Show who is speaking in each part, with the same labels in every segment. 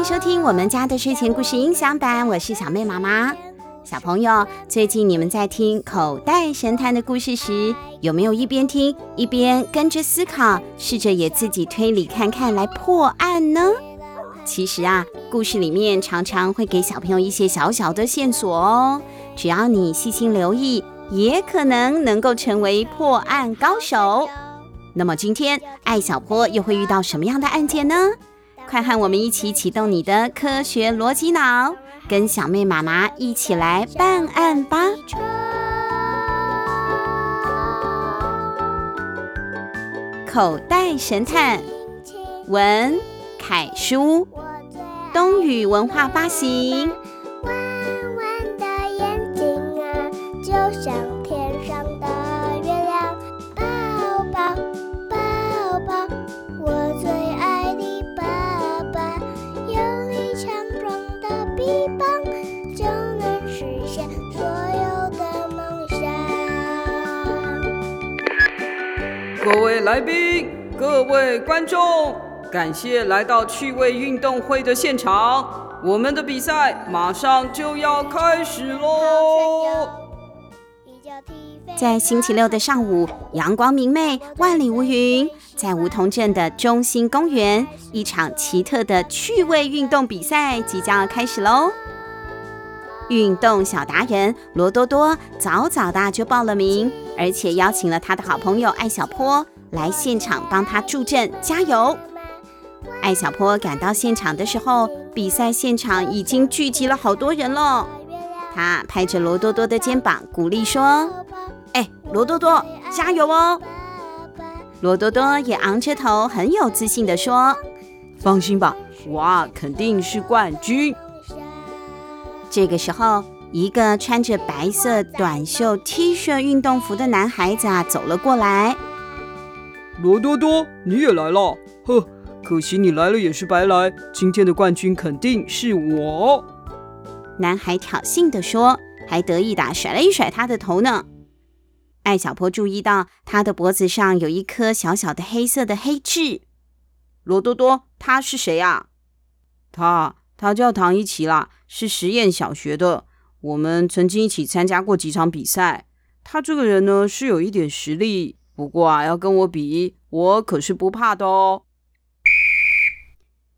Speaker 1: 迎收听我们家的睡前故事音响版，我是小妹妈妈。小朋友，最近你们在听口袋神探的故事时，有没有一边听一边跟着思考，试着也自己推理看看来破案呢？其实啊，故事里面常常会给小朋友一些小小的线索哦，只要你细心留意，也可能能够成为破案高手。那么今天艾小坡又会遇到什么样的案件呢？快和我们一起启动你的科学逻辑脑，跟小妹妈妈一起来办案吧！口袋神探，文凯书，东雨文化发行。
Speaker 2: 各位来宾，各位观众，感谢来到趣味运动会的现场。我们的比赛马上就要开始喽！
Speaker 1: 在星期六的上午，阳光明媚，万里无云。在梧桐镇的中心公园，一场奇特的趣味运动比赛即将要开始喽！运动小达人罗多多早早的就报了名，而且邀请了他的好朋友艾小坡来现场帮他助阵加油。艾小坡赶到现场的时候，比赛现场已经聚集了好多人了。他拍着罗多多的肩膀，鼓励说：“哎，罗多多，加油哦！”罗多多也昂着头，很有自信地说：“
Speaker 2: 放心吧，我肯定是冠军。”
Speaker 1: 这个时候，一个穿着白色短袖 T 恤运动服的男孩子啊走了过来。
Speaker 2: 罗多多，你也来了？呵，可惜你来了也是白来。今天的冠军肯定是我。
Speaker 1: 男孩挑衅地说，还得意地甩了一甩他的头呢。艾小坡注意到他的脖子上有一颗小小的黑色的黑痣。
Speaker 2: 罗多多，他是谁呀？他。他叫唐一奇啦，是实验小学的。我们曾经一起参加过几场比赛。他这个人呢，是有一点实力，不过啊，要跟我比，我可是不怕的哦。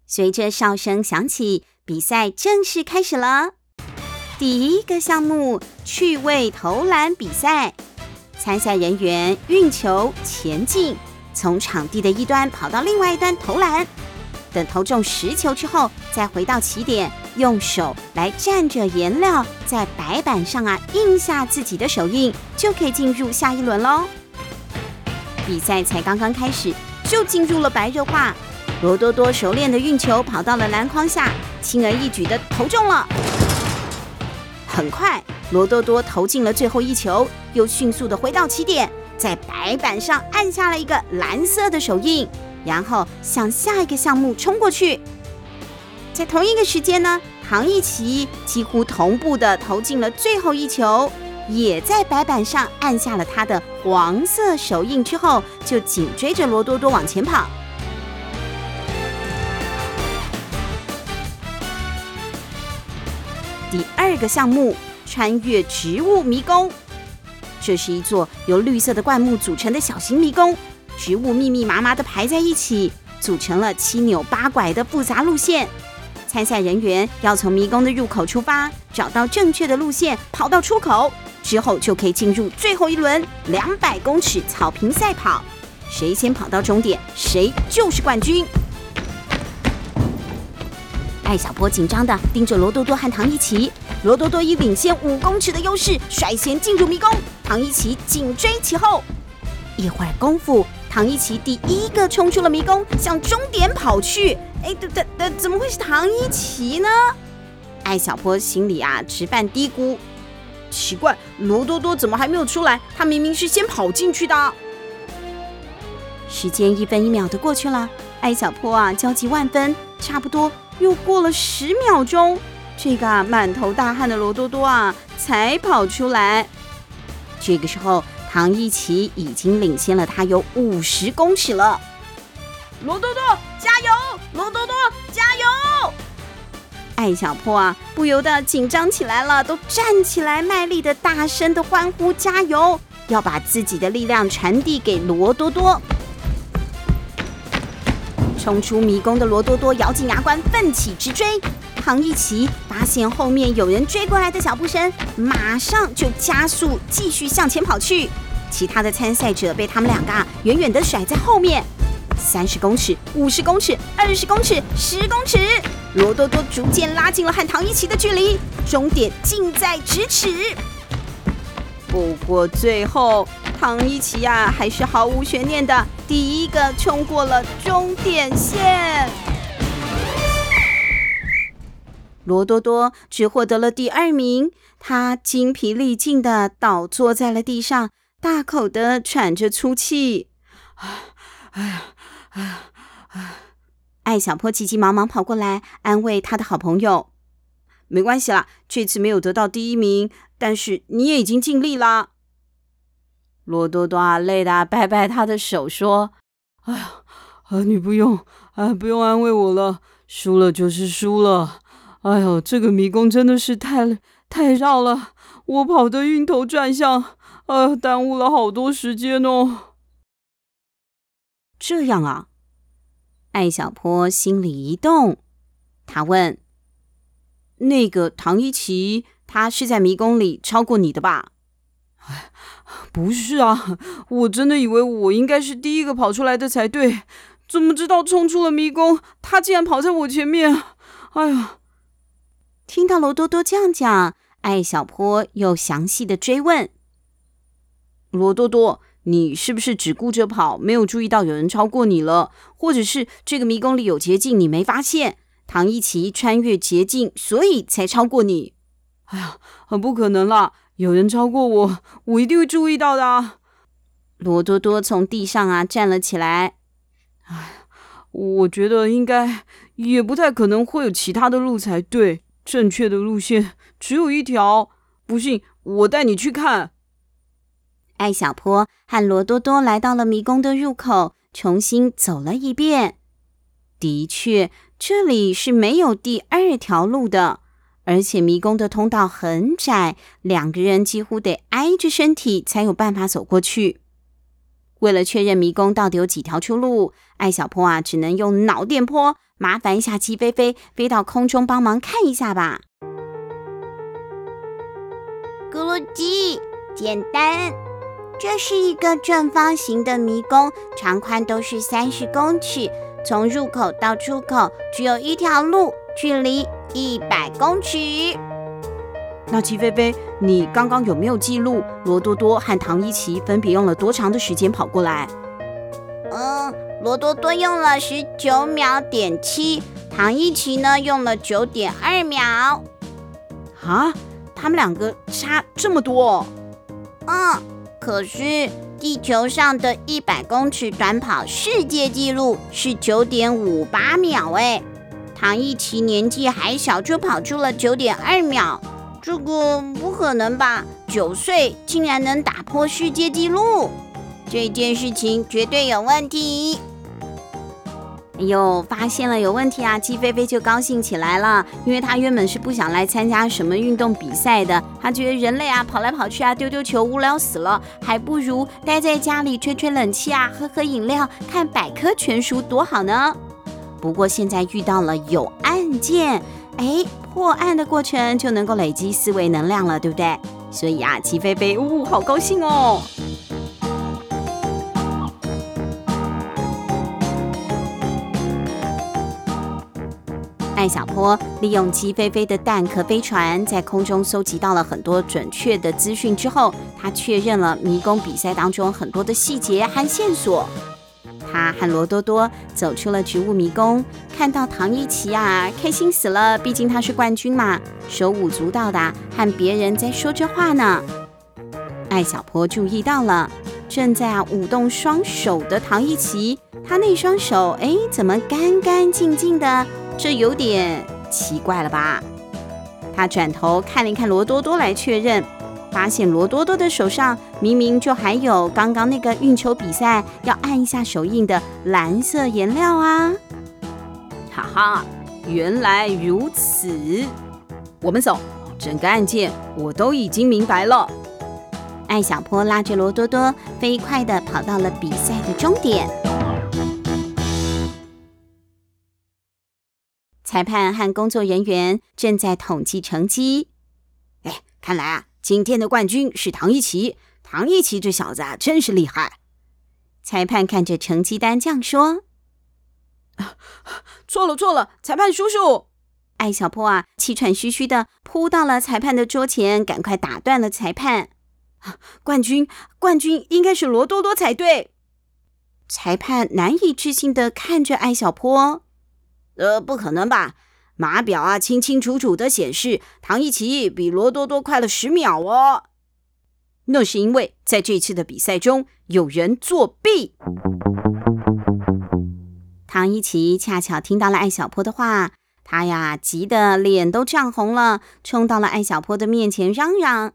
Speaker 1: 随着哨声响起，比赛正式开始了。第一个项目，趣味投篮比赛，参赛人员运球前进，从场地的一端跑到另外一端投篮。等投中十球之后，再回到起点，用手来蘸着颜料，在白板上啊印下自己的手印，就可以进入下一轮喽。比赛才刚刚开始，就进入了白热化。罗多多熟练的运球跑到了篮筐下，轻而易举的投中了。很快，罗多多投进了最后一球，又迅速的回到起点，在白板上按下了一个蓝色的手印。然后向下一个项目冲过去，在同一个时间呢，唐一奇几乎同步的投进了最后一球，也在白板上按下了他的黄色手印之后，就紧追着罗多多往前跑。第二个项目，穿越植物迷宫，这是一座由绿色的灌木组成的小型迷宫。植物密密麻麻地排在一起，组成了七扭八拐的复杂路线。参赛人员要从迷宫的入口出发，找到正确的路线，跑到出口之后，就可以进入最后一轮两百公尺草坪赛跑。谁先跑到终点，谁就是冠军。艾小坡紧张地盯着罗多多和唐一奇，罗多多以领先五公尺的优势率先进入迷宫，唐一奇紧追其后。一会儿功夫。唐一奇第一个冲出了迷宫，向终点跑去。哎，等等等，怎么会是唐一奇呢？艾小坡心里啊直犯嘀咕，奇怪，罗多多怎么还没有出来？他明明是先跑进去的。时间一分一秒的过去了，艾小坡啊焦急万分，差不多又过了十秒钟，这个啊满头大汗的罗多多啊才跑出来。这个时候。唐一奇已经领先了他有五十公尺了。
Speaker 2: 罗多多加油！罗多多加油！
Speaker 1: 艾小坡啊，不由得紧张起来了，都站起来，卖力的大声的欢呼加油，要把自己的力量传递给罗多多。冲出迷宫的罗多多咬紧牙关，奋起直追。唐一奇发现后面有人追过来的脚步声，马上就加速继续向前跑去。其他的参赛者被他们两个远远的甩在后面。三十公尺、五十公尺、二十公尺、十公尺，罗多多逐渐拉近了和唐一奇的距离，终点近在咫尺。不过最后，唐一奇呀、还是毫无悬念的第一个冲过了终点线。罗多多只获得了第二名，他精疲力尽的倒坐在了地上，大口的喘着粗气。哎呀！艾小坡急急忙忙跑过来安慰他的好朋友：“没关系啦，这次没有得到第一名，但是你也已经尽力了。”罗多多啊，累得摆摆他的手说：“哎呀，啊，你不用，啊，不用安慰我了，输了就是输了。哎呦，这个迷宫真的是太太绕了，我跑得晕头转向，啊，耽误了好多时间哦。”这样啊，艾小坡心里一动，他问：“那个唐一奇，他是在迷宫里超过你的吧？”“哎，不是啊，我真的以为我应该是第一个跑出来的才对，怎么知道冲出了迷宫，他竟然跑在我前面？哎呀！”听到罗多多这样讲，艾小坡又详细的追问：“罗多多。”你是不是只顾着跑，没有注意到有人超过你了？或者是这个迷宫里有捷径，你没发现？唐一奇穿越捷径，所以才超过你？哎呀，很不可能啦！有人超过我，我一定会注意到的啊。罗多多从地上啊站了起来。哎，我觉得应该也不太可能会有其他的路才对，正确的路线只有一条。不信，我带你去看。艾小坡和罗多多来到了迷宫的入口，重新走了一遍。的确，这里是没有第二条路的，而且迷宫的通道很窄，两个人几乎得挨着身体才有办法走过去。为了确认迷宫到底有几条出路，艾小坡啊，只能用脑电波。麻烦一下，鸡飞飞飞到空中帮忙看一下吧。咕噜鸡，简单。这是一个正方形的迷宫，长宽都是三十公尺。从入口到出口只有一条路，距离一百公尺。那齐飞飞，你刚刚有没有记录罗多多和唐一奇分别用了多长的时间跑过来？嗯，罗多多用了十九秒点七，唐一奇呢用了九点二秒。啊，他们两个差这么多？嗯。可是地球上的一百公尺短跑世界纪录是九点五八秒哎，唐一奇年纪还小就跑出了九点二秒，这个不可能吧？九岁竟然能打破世界纪录，这件事情绝对有问题。哎呦，发现了有问题啊！鸡飞飞就高兴起来了，因为他原本是不想来参加什么运动比赛的。他觉得人类啊，跑来跑去啊，丢丢球，无聊死了，还不如待在家里吹吹冷气啊，喝喝饮料，看百科全书多好呢。不过现在遇到了有案件，哎，破案的过程就能够累积思维能量了，对不对？所以啊，鸡飞飞，呜、好高兴哦！艾小坡利用鸡飞飞的蛋壳飞船在空中搜集到了很多准确的资讯之后，他确认了迷宫比赛当中很多的细节和线索。他和罗多多走出了植物迷宫，看到唐一奇啊，开心死了，毕竟他是冠军嘛，手舞足蹈的和别人在说着话呢。艾小坡注意到了正在啊舞动双手的唐一奇，他那双手哎，怎么干干净净的？这有点奇怪了吧？他转头看了一看罗多多来确认，发现罗多多的手上明明就还有刚刚那个运球比赛要按一下手印的蓝色颜料啊！哈哈，
Speaker 2: 原来如此，我们走。整个案件我都已经明白了。
Speaker 1: 艾小坡拉着罗多多，飞快地跑到了比赛的终点。裁判和工作人员正在统计成绩。
Speaker 2: 哎，看来啊，今天的冠军是唐一奇。唐一奇这小子啊，真是厉害。
Speaker 1: 裁判看着成绩单这样说：“
Speaker 2: 错了，错了，裁判叔叔。”
Speaker 1: 艾小坡啊，气喘吁吁的扑到了裁判的桌前，赶快打断了裁判。
Speaker 2: 冠军，冠军应该是罗多多才对。
Speaker 1: 裁判难以置信的看着艾小坡。
Speaker 2: 呃，不可能吧？码表啊，清清楚楚的显示唐一奇比罗多多快了十秒哦。那是因为在这次的比赛中有人作弊。
Speaker 1: 唐一奇恰巧听到了艾小坡的话。他呀，急得脸都涨红了，冲到了艾小坡的面前，嚷嚷：“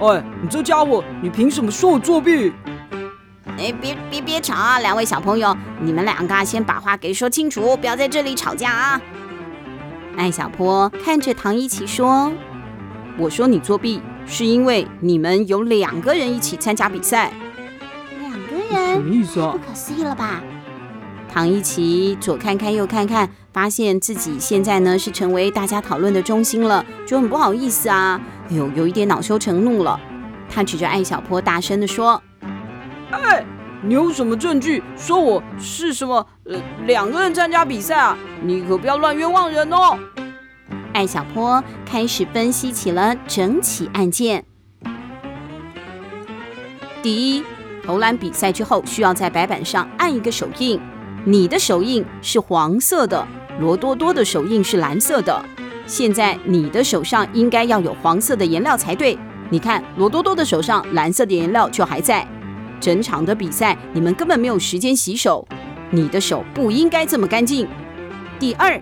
Speaker 3: 哎，你这家伙，你凭什么说我作弊？”
Speaker 1: 哎，别别别吵啊！两位小朋友，你们两个先把话给说清楚，不要在这里吵架啊！艾小坡看着唐一奇说：“
Speaker 2: 我说你作弊，是因为你们有两个人一起参加比赛。
Speaker 1: 两个人？
Speaker 3: 什么意思啊？
Speaker 1: 不可思议了吧？”
Speaker 2: 唐一奇左看看右看看，发现自己现在呢是成为大家讨论的中心了，就很不好意思啊，哎呦，有一点恼羞成怒了。他指着艾小坡大声地说：“
Speaker 3: 哎，你有什么证据说我是什么？呃，两个人参加比赛啊？你可不要乱冤枉人哦！”
Speaker 1: 艾小坡开始分析起了整起案件。
Speaker 2: 第一，投篮比赛之后需要在白板上按一个手印。你的手印是黄色的，罗多多的手印是蓝色的。现在你的手上应该要有黄色的颜料才对。你看，罗多多的手上蓝色的颜料就还在。整场的比赛你们根本没有时间洗手，你的手不应该这么干净。第二，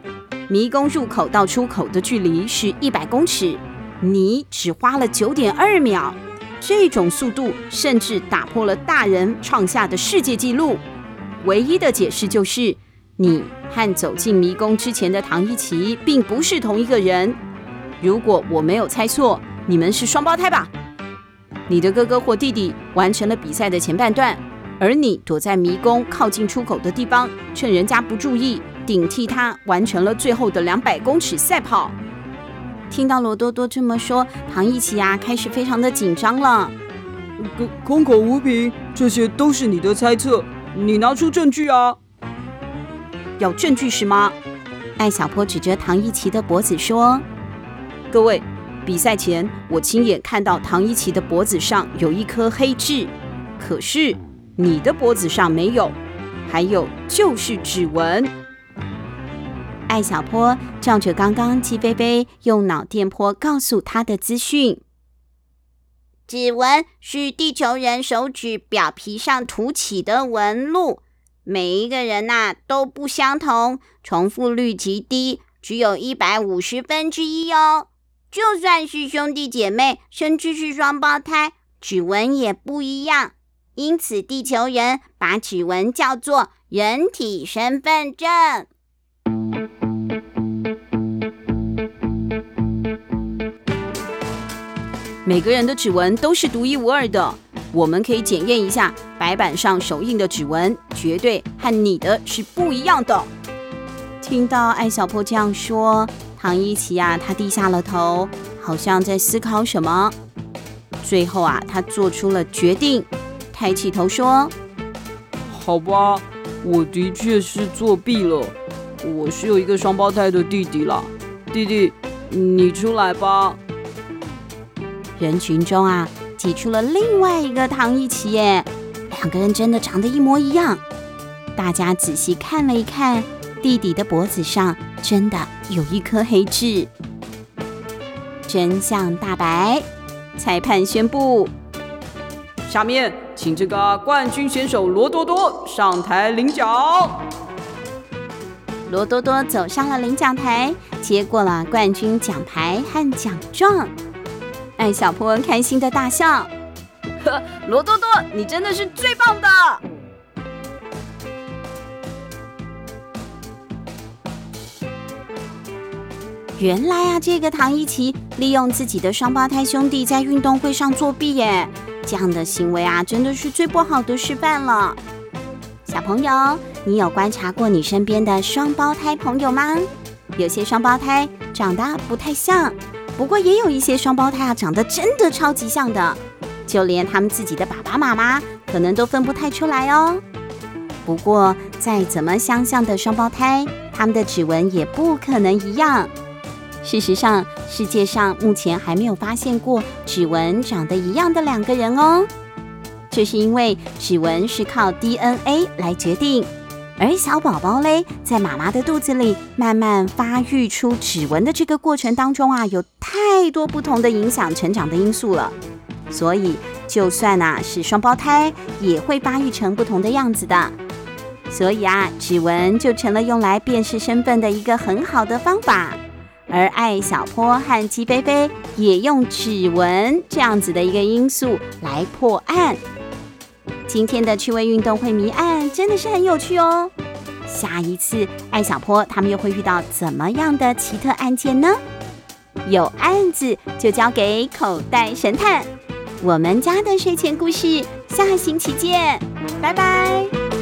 Speaker 2: 迷宫入口到出口的距离是一百公尺，你只花了九点二秒，这种速度甚至打破了大人创下的世界纪录。唯一的解释就是，你和走进迷宫之前的唐一奇并不是同一个人。如果我没有猜错，你们是双胞胎吧？你的哥哥或弟弟完成了比赛的前半段，而你躲在迷宫靠近出口的地方，趁人家不注意，顶替他完成了最后的两百公尺赛跑。
Speaker 1: 听到罗多多这么说，唐一奇呀开始非常的紧张了。
Speaker 3: 空空口无凭，这些都是你的猜测。你拿出证据啊！
Speaker 2: 要证据是吗？
Speaker 1: 艾小坡指着唐一奇的脖子说：“
Speaker 2: 各位，比赛前我亲眼看到唐一奇的脖子上有一颗黑痣，可是你的脖子上没有。还有就是指纹。”
Speaker 1: 艾小坡照着刚刚季菲菲用脑电波告诉他的资讯。指纹是地球人手指表皮上凸起的纹路，每一个人呐、都不相同，重复率极低，只有一百五十分之一哦。就算是兄弟姐妹，甚至是双胞胎，指纹也不一样。因此，地球人把指纹叫做人体身份证。
Speaker 2: 每个人的指纹都是独一无二的，我们可以检验一下白板上手印的指纹，绝对和你的是不一样的。
Speaker 1: 听到艾小破这样说，唐一奇啊，他低下了头，好像在思考什么。最后啊，他做出了决定，抬起头说：“
Speaker 3: 好吧，我的确是作弊了，我是有一个双胞胎的弟弟啦，弟弟，你出来吧。”
Speaker 1: 人群中啊，挤出了另外一个唐一奇耶，两个人真的长得一模一样。大家仔细看了一看，弟弟的脖子上真的有一颗黑痣。真相大白，裁判宣布：
Speaker 3: 下面请这个冠军选手罗多多上台领奖。
Speaker 1: 罗多多走上了领奖台，接过了冠军奖牌和奖状。艾小坡开心的大笑：“
Speaker 2: 呵，罗多多，你真的是最棒的！”
Speaker 1: 原来啊，这个唐一奇利用自己的双胞胎兄弟在运动会上作弊耶，这样的行为啊，真的是最不好的示范了。小朋友，你有观察过你身边的双胞胎朋友吗？有些双胞胎长得不太像，不过也有一些双胞胎啊，长得真的超级像的，就连他们自己的爸爸妈妈可能都分不太出来哦。不过，再怎么相像的双胞胎，他们的指纹也不可能一样。事实上，世界上目前还没有发现过指纹长得一样的两个人哦。这是因为指纹是靠 DNA 来决定，而小宝宝嘞，在妈妈的肚子里慢慢发育出指纹的这个过程当中啊，有太多不同的影响成长的因素了。所以，就算啊是双胞胎，也会发育成不同的样子的。所以啊，指纹就成了用来辨识身份的一个很好的方法。而艾小坡和鸡飞飞也用指纹这样子的一个因素来破案。今天的趣味运动会谜案真的是很有趣哦。下一次艾小坡他们又会遇到怎么样的奇特案件呢？有案子就交给口袋神探。我们家的睡前故事，下星期见，拜拜。